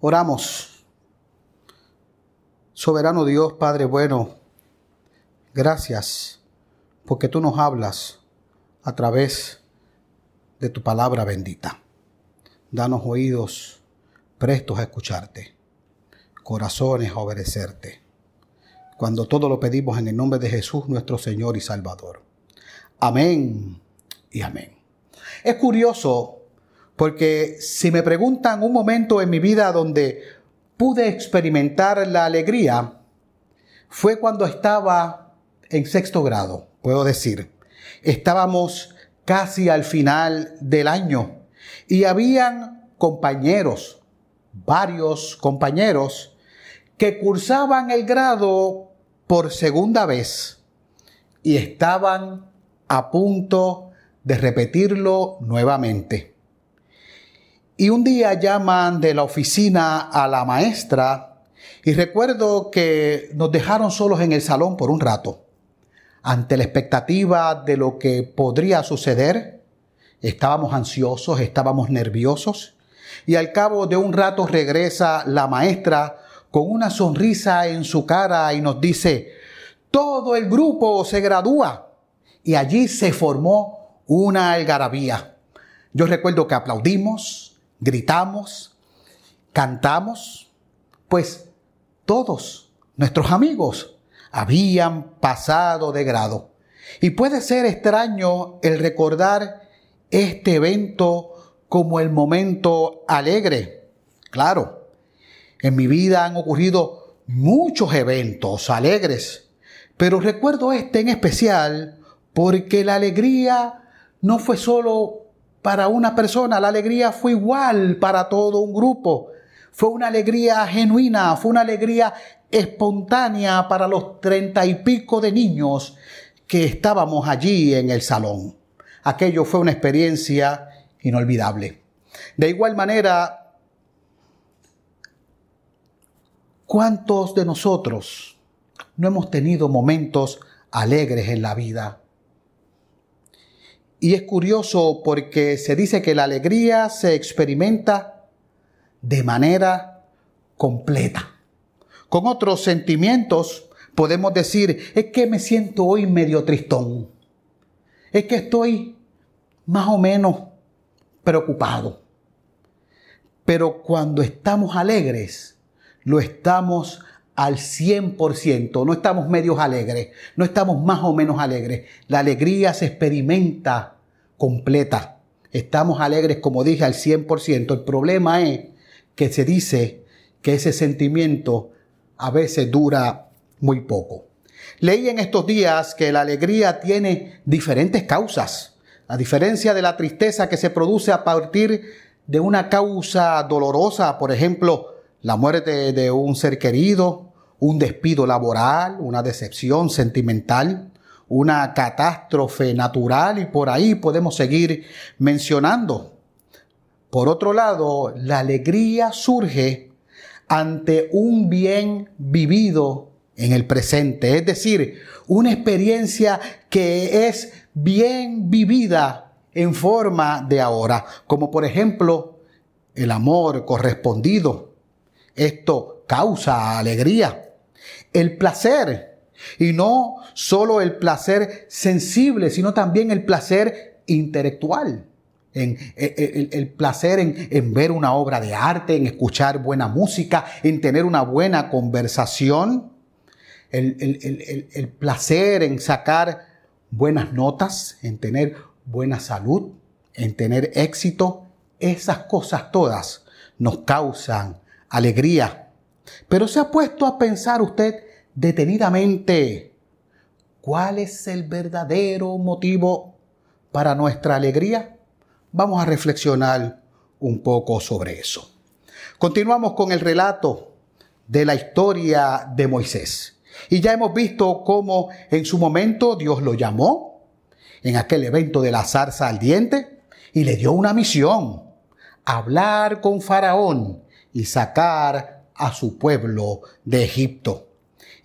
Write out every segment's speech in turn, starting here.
Oramos. Soberano Dios, Padre bueno, gracias porque tú nos hablas a través de tu palabra bendita. Danos oídos prestos a escucharte, corazones a obedecerte, cuando todo lo pedimos en el nombre de Jesús nuestro Señor y Salvador. Amén y amén. Es curioso porque si me preguntan un momento en mi vida donde pude experimentar la alegría, fue cuando estaba en sexto grado, puedo decir. Estábamos casi al final del año y habían compañeros, varios compañeros, que cursaban el grado por segunda vez y estaban a punto de repetirlo nuevamente. Y un día llaman de la oficina a la maestra y recuerdo que nos dejaron solos en el salón por un rato. Ante la expectativa de lo que podría suceder, estábamos ansiosos, estábamos nerviosos y al cabo de un rato regresa la maestra con una sonrisa en su cara y nos dice, todo el grupo se gradúa. Y allí se formó una algarabía. Yo recuerdo que aplaudimos, gritamos, cantamos, pues todos nuestros amigos habían pasado de grado. Y puede ser extraño el recordar este evento como el momento alegre. Claro, en mi vida han ocurrido muchos eventos alegres, pero recuerdo este en especial porque la alegría no fue solo para una persona, la alegría fue igual para todo un grupo. Fue una alegría genuina, fue una alegría espontánea para los treinta y pico de niños que estábamos allí en el salón. Aquello fue una experiencia inolvidable. De igual manera, ¿cuántos de nosotros no hemos tenido momentos alegres en la vida? Y es curioso porque se dice que la alegría se experimenta de manera completa. Con otros sentimientos podemos decir, es que me siento hoy medio tristón. Es que estoy más o menos preocupado. Pero cuando estamos alegres, lo estamos al 100%, no estamos medios alegres, no estamos más o menos alegres. La alegría se experimenta completa. Estamos alegres, como dije, al 100%. El problema es que se dice que ese sentimiento a veces dura muy poco. Leí en estos días que la alegría tiene diferentes causas. A diferencia de la tristeza que se produce a partir de una causa dolorosa, por ejemplo, la muerte de un ser querido, un despido laboral, una decepción sentimental, una catástrofe natural y por ahí podemos seguir mencionando. Por otro lado, la alegría surge ante un bien vivido en el presente, es decir, una experiencia que es bien vivida en forma de ahora, como por ejemplo el amor correspondido. Esto causa alegría el placer. Y no solo el placer sensible, sino también el placer intelectual. En, el, placer en, ver una obra de arte, en escuchar buena música, en tener una buena conversación. el placer en sacar buenas notas, en tener buena salud, en tener éxito. Esas cosas todas nos causan alegría. Pero se ha puesto a pensar usted detenidamente cuál es el verdadero motivo para nuestra alegría, vamos a reflexionar un poco sobre eso. Continuamos con el relato de la historia de Moisés. Y ya hemos visto cómo en su momento Dios lo llamó en aquel evento de la zarza al diente y le dio una misión, hablar con Faraón y sacar a su pueblo de Egipto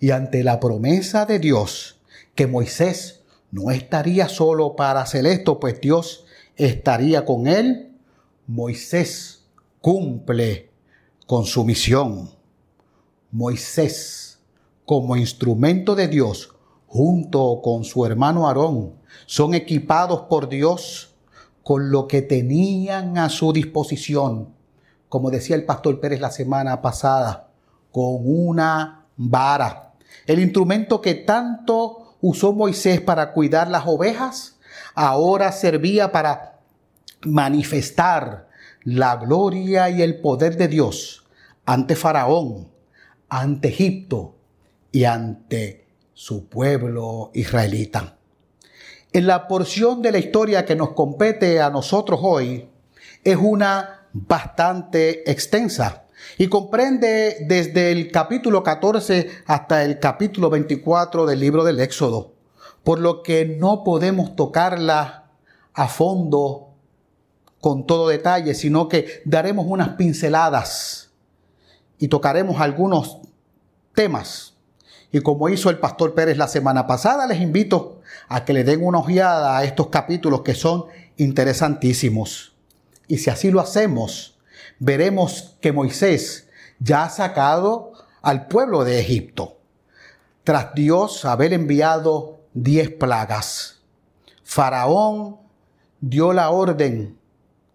y ante la promesa de Dios que Moisés no estaría solo para hacer esto, pues Dios estaría con él, Moisés cumple con su misión. Moisés, como instrumento de Dios, junto con su hermano Aarón, son equipados por Dios con lo que tenían a su disposición, como decía el pastor Pérez la semana pasada, con una vara. El instrumento que tanto usó Moisés para cuidar las ovejas, ahora servía para manifestar la gloria y el poder de Dios ante Faraón, ante Egipto y ante su pueblo israelita. En la porción de la historia que nos compete a nosotros hoy es una bastante extensa y comprende desde el capítulo 14 hasta el capítulo 24 del libro del Éxodo, por lo que no podemos tocarla a fondo con todo detalle, sino que daremos unas pinceladas y tocaremos algunos temas. Y como hizo el pastor Pérez la semana pasada, les invito a que le den una ojeada a estos capítulos que son interesantísimos. Y si así lo hacemos, veremos que Moisés ya ha sacado al pueblo de Egipto, tras Dios haber enviado diez plagas. Faraón dio la orden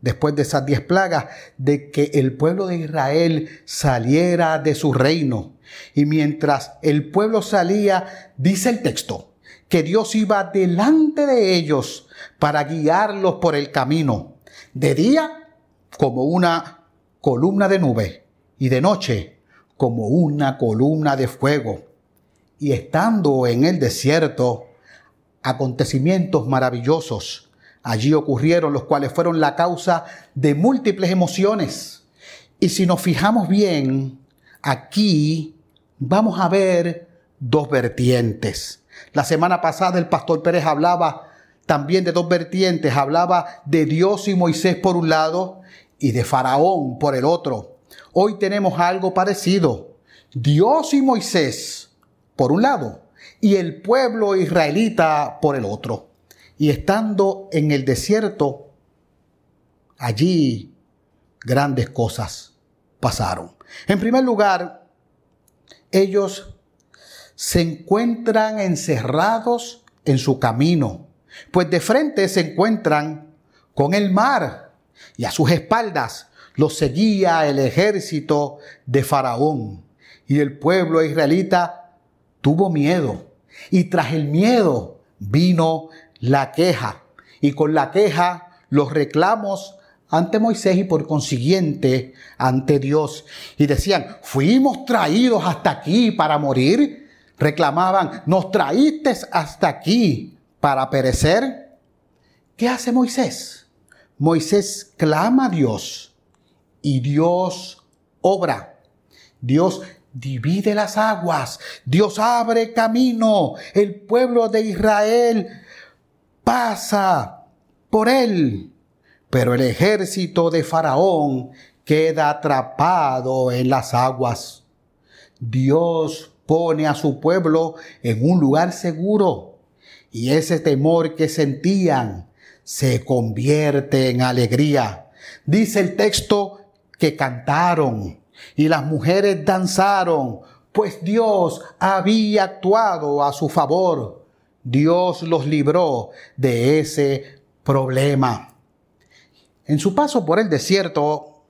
después de esas diez plagas, de que el pueblo de Israel saliera de su reino. Y mientras el pueblo salía, dice el texto, que Dios iba delante de ellos para guiarlos por el camino. De día, como una columna de nube, y de noche, como una columna de fuego. Y estando en el desierto, acontecimientos maravillosos allí ocurrieron, los cuales fueron la causa de múltiples emociones. Y si nos fijamos bien, aquí vamos a ver dos vertientes. La semana pasada el pastor Pérez hablaba también de dos vertientes, hablaba de Dios y Moisés por un lado y de Faraón por el otro. Hoy tenemos algo parecido. Dios y Moisés por un lado y el pueblo israelita por el otro. Y estando en el desierto, allí grandes cosas pasaron. En primer lugar, ellos se encuentran encerrados en su camino, pues de frente se encuentran con el mar y a sus espaldas los seguía el ejército de Faraón. Y el pueblo israelita tuvo miedo y tras el miedo vino la queja y con la queja los reclamos ante Moisés y por consiguiente ante Dios. Y decían, fuimos traídos hasta aquí para morir. Reclamaban, nos traíste hasta aquí para perecer. ¿Qué hace Moisés? Moisés clama a Dios y Dios obra. Dios divide las aguas. Dios abre camino. El pueblo de Israel pasa por él. Pero el ejército de Faraón queda atrapado en las aguas. Dios pone a su pueblo en un lugar seguro y ese temor que sentían se convierte en alegría. Dice el texto que cantaron y las mujeres danzaron, pues Dios había actuado a su favor. Dios los libró de ese problema. En su paso por el desierto,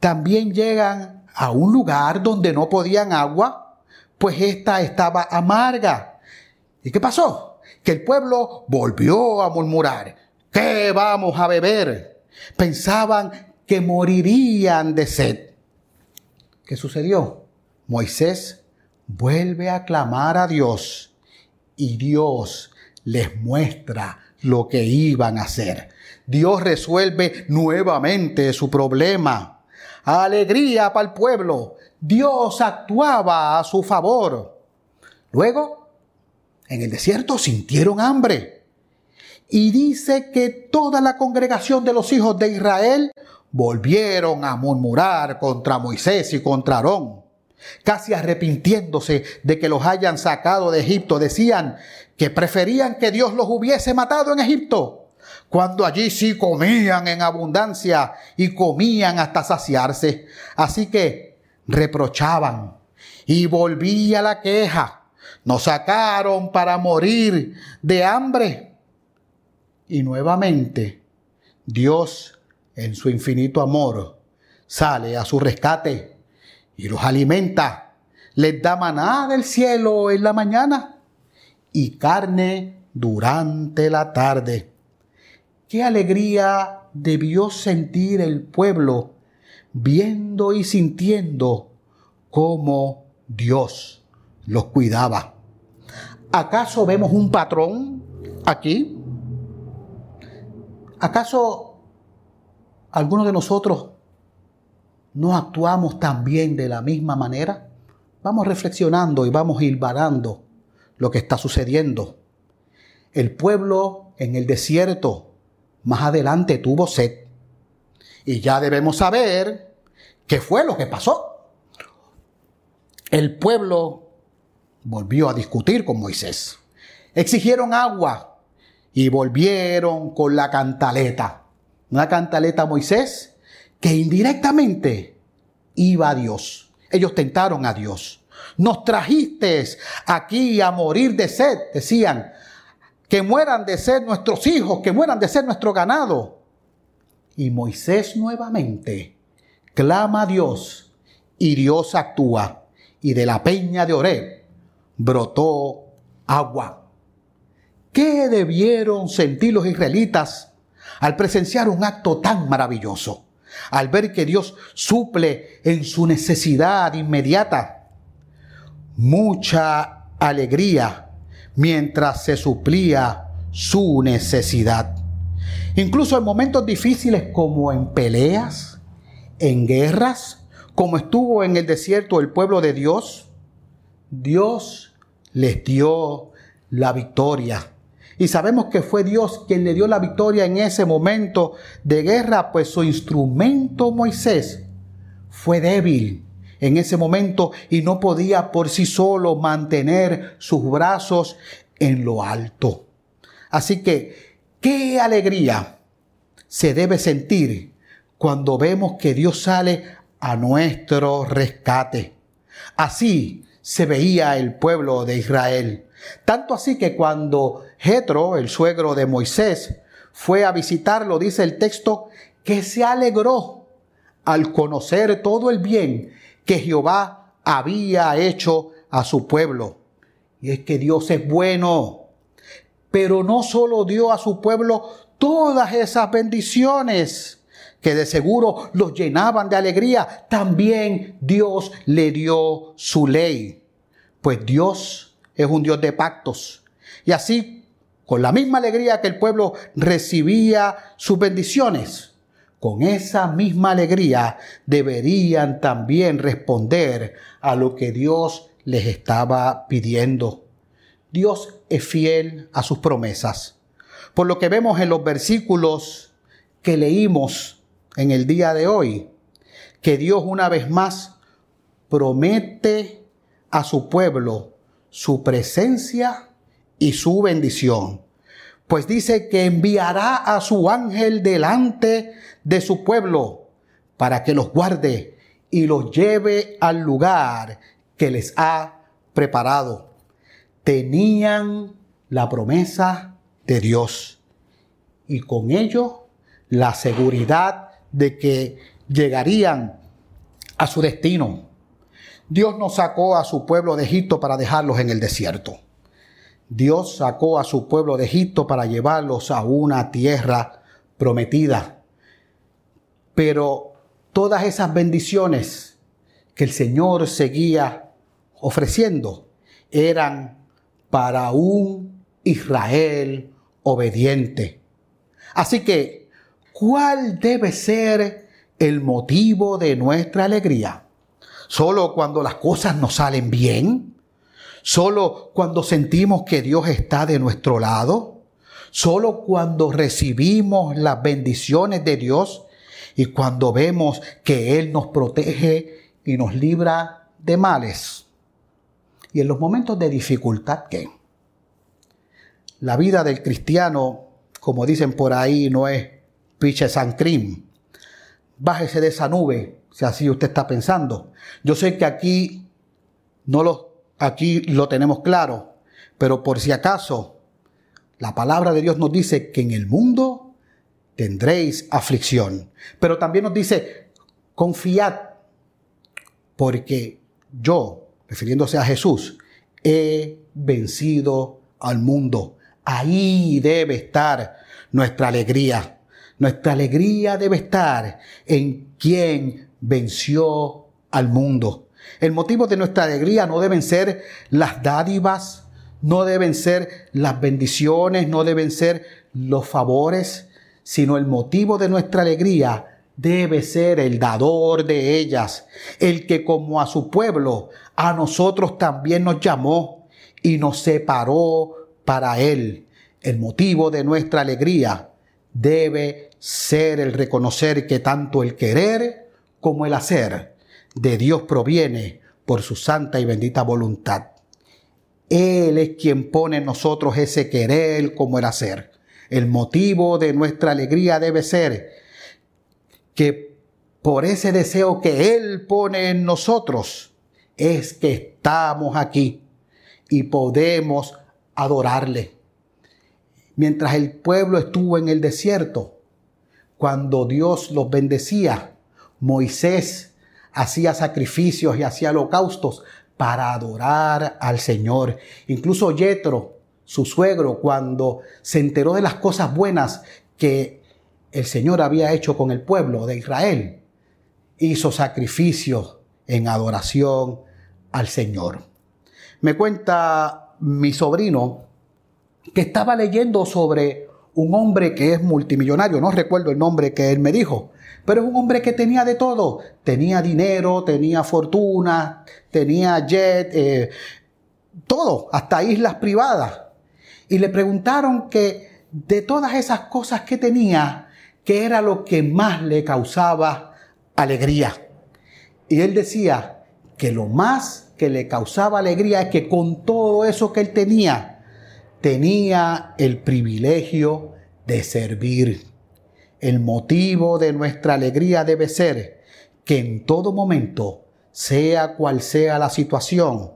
también llegan a un lugar donde no podían agua, pues esta estaba amarga. ¿Y qué pasó? Que el pueblo volvió a murmurar, ¿qué vamos a beber? Pensaban que morirían de sed. ¿Qué sucedió? Moisés vuelve a clamar a Dios y Dios les muestra lo que iban a hacer. Dios resuelve nuevamente su problema. Alegría para el pueblo. Dios actuaba a su favor. Luego, en el desierto sintieron hambre. Y dice que toda la congregación de los hijos de Israel volvieron a murmurar contra Moisés y contra Aarón casi arrepintiéndose de que los hayan sacado de Egipto, decían que preferían que Dios los hubiese matado en Egipto cuando allí sí comían en abundancia y comían hasta saciarse. Así que reprochaban y volvía la queja. Nos sacaron para morir de hambre. Y nuevamente Dios, en su infinito amor, sale a su rescate y los alimenta. Les da maná del cielo en la mañana y carne durante la tarde. Qué alegría debió sentir el pueblo viendo y sintiendo cómo Dios los cuidaba. ¿Acaso vemos un patrón aquí? ¿Acaso algunos de nosotros no actuamos también de la misma manera? Vamos reflexionando y vamos hilvanando lo que está sucediendo. El pueblo en el desierto más adelante tuvo sed. Y ya debemos saber qué fue lo que pasó. El pueblo volvió a discutir con Moisés. Exigieron agua y volvieron con la cantaleta. Una cantaleta a Moisés que indirectamente iba a Dios. Ellos tentaron a Dios. Nos trajiste aquí a morir de sed, decían. Que mueran de sed nuestros hijos, que mueran de sed nuestro ganado. Y Moisés nuevamente clama a Dios y Dios actúa. Y de la peña de Oreb brotó agua. ¿Qué debieron sentir los israelitas al presenciar un acto tan maravilloso? Al ver que Dios suple en su necesidad inmediata mucha alegría mientras se suplía su necesidad. Incluso en momentos difíciles como en peleas, en guerras, como estuvo en el desierto el pueblo de Dios, Dios les dio la victoria. Y sabemos que fue Dios quien le dio la victoria en ese momento de guerra, pues su instrumento Moisés fue débil en ese momento y no podía por sí solo mantener sus brazos en lo alto. Así que, qué alegría se debe sentir cuando vemos que Dios sale a nuestro rescate. Así se veía el pueblo de Israel. Tanto así que cuando Jetro, el suegro de Moisés, fue a visitarlo, dice el texto, que se alegró al conocer todo el bien que Jehová había hecho a su pueblo. Y es que Dios es bueno, pero no solo dio a su pueblo todas esas bendiciones que de seguro los llenaban de alegría, también Dios le dio su ley. Pues Dios es un Dios de pactos. Y así, con la misma alegría que el pueblo recibía sus bendiciones, con esa misma alegría deberían también responder a lo que Dios les estaba pidiendo. Dios es fiel a sus promesas. Por lo que vemos en los versículos que leímos en el día de hoy, que Dios una vez más promete a su pueblo su presencia y su bendición pues dice que enviará a su ángel delante de su pueblo para que los guarde y los lleve al lugar que les ha preparado. Tenían la promesa de Dios y con ello la seguridad de que llegarían a su destino. Dios nos sacó a su pueblo de Egipto para dejarlos en el desierto. Dios sacó a su pueblo de Egipto para llevarlos a una tierra prometida. Pero todas esas bendiciones que el Señor seguía ofreciendo eran para un Israel obediente. Así que, ¿cuál debe ser el motivo de nuestra alegría? ¿Solo cuando las cosas nos salen bien? Solo cuando sentimos que Dios está de nuestro lado. Solo cuando recibimos las bendiciones de Dios y cuando vemos que Él nos protege y nos libra de males. Y en los momentos de dificultad, ¿qué? La vida del cristiano como dicen por ahí, no es piche san cream. Bájese de esa nube, si así usted está pensando. Yo sé que aquí no lo, aquí lo tenemos claro, pero por si acaso, la palabra de Dios nos dice que en el mundo tendréis aflicción. Pero también nos dice, confiad, porque yo, refiriéndose a Jesús, he vencido al mundo. Ahí debe estar nuestra alegría. Nuestra alegría debe estar en quien venció al mundo. El motivo de nuestra alegría no deben ser las dádivas, no deben ser las bendiciones, no deben ser los favores, sino el motivo de nuestra alegría debe ser el dador de ellas, el que como a su pueblo, a nosotros también nos llamó y nos separó para él. El motivo de nuestra alegría debe ser el reconocer que tanto el querer como el hacer de Dios proviene por su santa y bendita voluntad. Él es quien pone en nosotros ese querer como el hacer. El motivo de nuestra alegría debe ser que por ese deseo que Él pone en nosotros es que estamos aquí y podemos adorarle. Mientras el pueblo estuvo en el desierto, cuando Dios los bendecía, Moisés hacía sacrificios y hacía holocaustos para adorar al Señor. Incluso Yetro, su suegro, cuando se enteró de las cosas buenas que el Señor había hecho con el pueblo de Israel, hizo sacrificios en adoración al Señor. Me cuenta mi sobrino que estaba leyendo sobre un hombre que es multimillonario, no recuerdo el nombre que él me dijo, pero es un hombre que tenía de todo, tenía dinero, tenía fortuna, tenía jet, eh, todo, hasta islas privadas. Y le preguntaron que de todas esas cosas que tenía, qué era lo que más le causaba alegría. Y él decía que lo más que le causaba alegría es que con todo eso que él tenía, tenía el privilegio de servir. El motivo de nuestra alegría debe ser que en todo momento, sea cual sea la situación,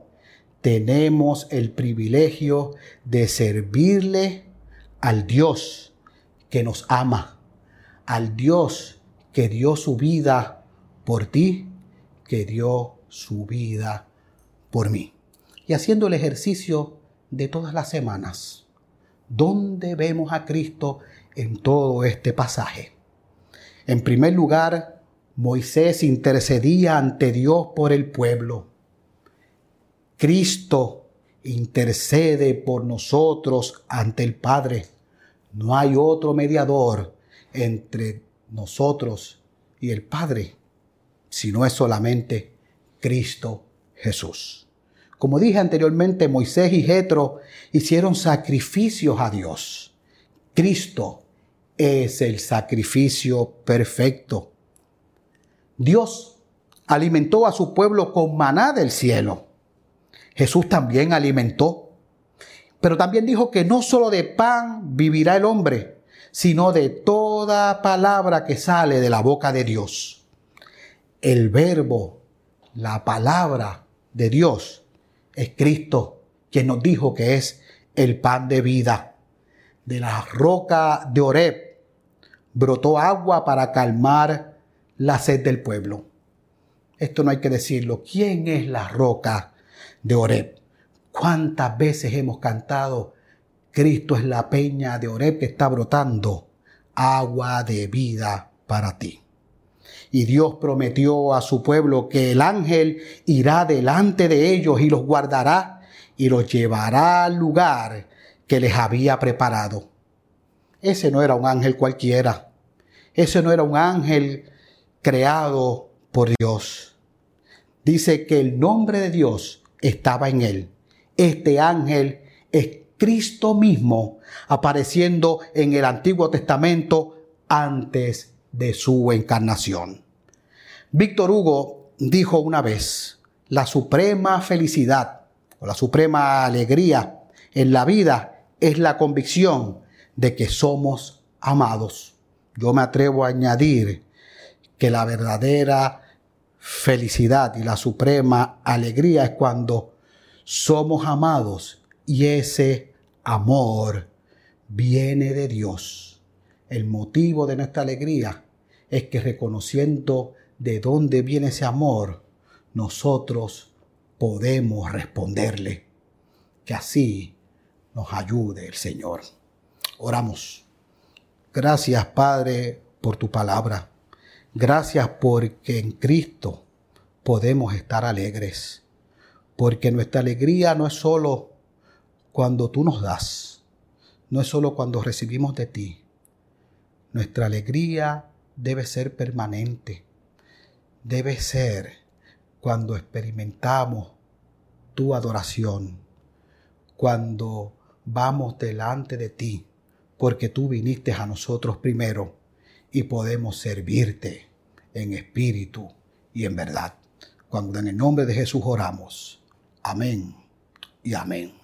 tenemos el privilegio de servirle al Dios que nos ama al Dios que dio su vida por ti, que dio su vida por mí. Y haciendo el ejercicio de todas las semanas, ¿dónde vemos a Cristo en todo este pasaje? En primer lugar, Moisés intercedía ante Dios por el pueblo. Cristo intercede por nosotros ante el Padre. No hay otro mediador entre nosotros y el Padre, si no es solamente Cristo Jesús. Como dije anteriormente, Moisés y Jetro hicieron sacrificios a Dios. Cristo es el sacrificio perfecto. Dios alimentó a su pueblo con maná del cielo. Jesús también alimentó. Pero también dijo que no solo de pan vivirá el hombre, sino de toda palabra que sale de la boca de Dios. El verbo, la palabra de Dios, es Cristo, quien nos dijo que es el pan de vida. De la roca de Oreb brotó agua para calmar la sed del pueblo. Esto no hay que decirlo. ¿Quién es la roca de Oreb? ¿Cuántas veces hemos cantado Cristo es la peña de Oreb que está brotando agua de vida para ti. Y Dios prometió a su pueblo que el ángel irá delante de ellos y los guardará y los llevará al lugar que les había preparado. Ese no era un ángel cualquiera. Ese no era un ángel creado por Dios. Dice que el nombre de Dios estaba en él. Este ángel es Cristo mismo apareciendo en el Antiguo Testamento antes de su encarnación. Víctor Hugo dijo una vez, la suprema felicidad o la suprema alegría en la vida es la convicción de que somos amados. Yo me atrevo a añadir que la verdadera felicidad y la suprema alegría es cuando somos amados y ese amor viene de Dios. El motivo de nuestra alegría es que reconociendo de dónde viene ese amor, nosotros podemos responderle. Que así nos ayude el Señor. Oramos. Gracias, Padre, por tu palabra. Gracias porque en Cristo podemos estar alegres. Porque nuestra alegría no es solo cuando tú nos das, no es solo cuando recibimos de ti. Nuestra alegría debe ser permanente. Debe ser cuando experimentamos tu adoración, cuando vamos delante de ti, porque tú viniste a nosotros primero y podemos servirte en espíritu y en verdad. Cuando en el nombre de Jesús oramos. Amén y amén.